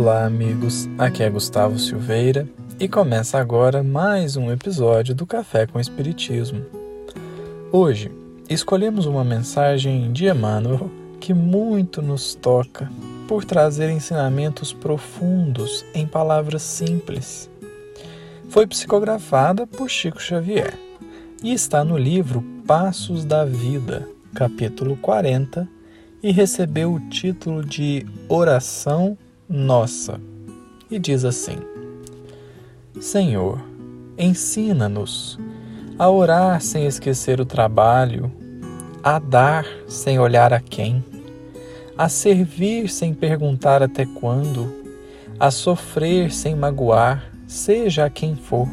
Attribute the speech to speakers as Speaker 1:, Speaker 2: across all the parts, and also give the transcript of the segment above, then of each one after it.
Speaker 1: Olá, amigos. Aqui é Gustavo Silveira e começa agora mais um episódio do Café com Espiritismo. Hoje escolhemos uma mensagem de Emmanuel que muito nos toca por trazer ensinamentos profundos em palavras simples. Foi psicografada por Chico Xavier e está no livro Passos da Vida, capítulo 40, e recebeu o título de Oração Nossa. E diz assim: Senhor, ensina-nos a orar sem esquecer o trabalho, a dar sem olhar a quem, a servir sem perguntar até quando, a sofrer sem magoar, seja a quem for,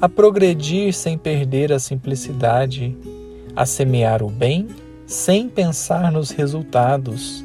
Speaker 1: a progredir sem perder a simplicidade, a semear o bem sem pensar nos resultados,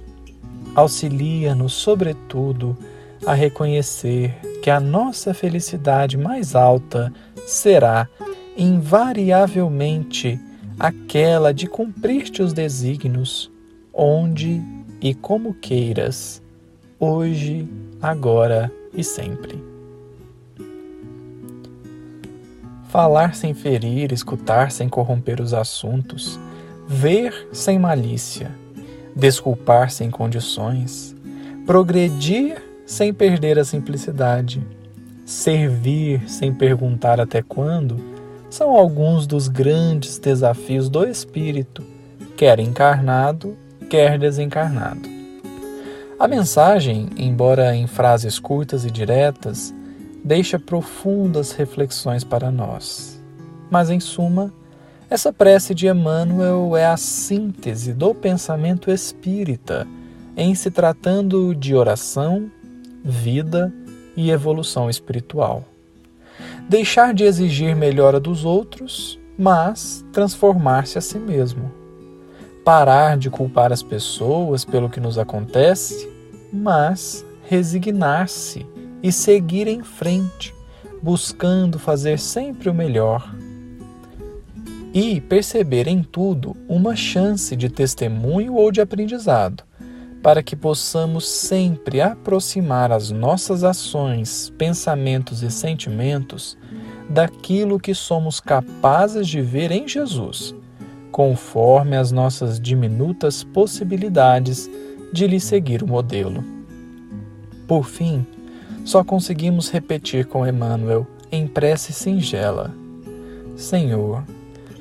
Speaker 1: Auxilia-nos, sobretudo, a reconhecer que a nossa felicidade mais alta será invariavelmente aquela de cumprir-te os desígnios, onde e como queiras, hoje, agora e sempre. Falar sem ferir, escutar sem corromper os assuntos, ver sem malícia, desculpar sem condições, progredir sem perder a simplicidade, servir sem perguntar até quando são alguns dos grandes desafios do espírito, quer encarnado, quer desencarnado. A mensagem, embora em frases curtas e diretas, deixa profundas reflexões para nós. Mas, em suma, essa prece de Emmanuel é a síntese do pensamento espírita em se tratando de oração, vida e evolução espiritual deixar de exigir melhora dos outros, mas transformar-se a si mesmo. Parar de culpar as pessoas pelo que nos acontece, mas resignar-se e seguir em frente, buscando fazer sempre o melhor. E perceber em tudo uma chance de testemunho ou de aprendizado, para que possamos sempre aproximar as nossas ações, pensamentos e sentimentos daquilo que somos capazes de ver em Jesus, conforme as nossas diminutas possibilidades de lhe seguir o modelo. Por fim, só conseguimos repetir com Emmanuel em prece singela: Senhor,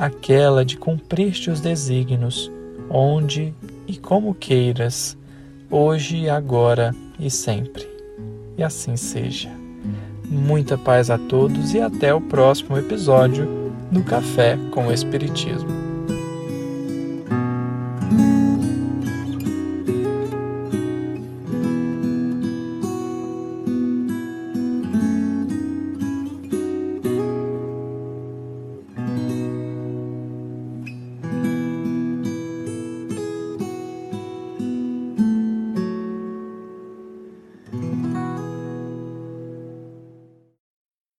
Speaker 1: aquela de cumprir-te os desígnios, onde e como queiras hoje, agora e sempre. E assim seja. Muita paz a todos e até o próximo episódio do Café com o Espiritismo.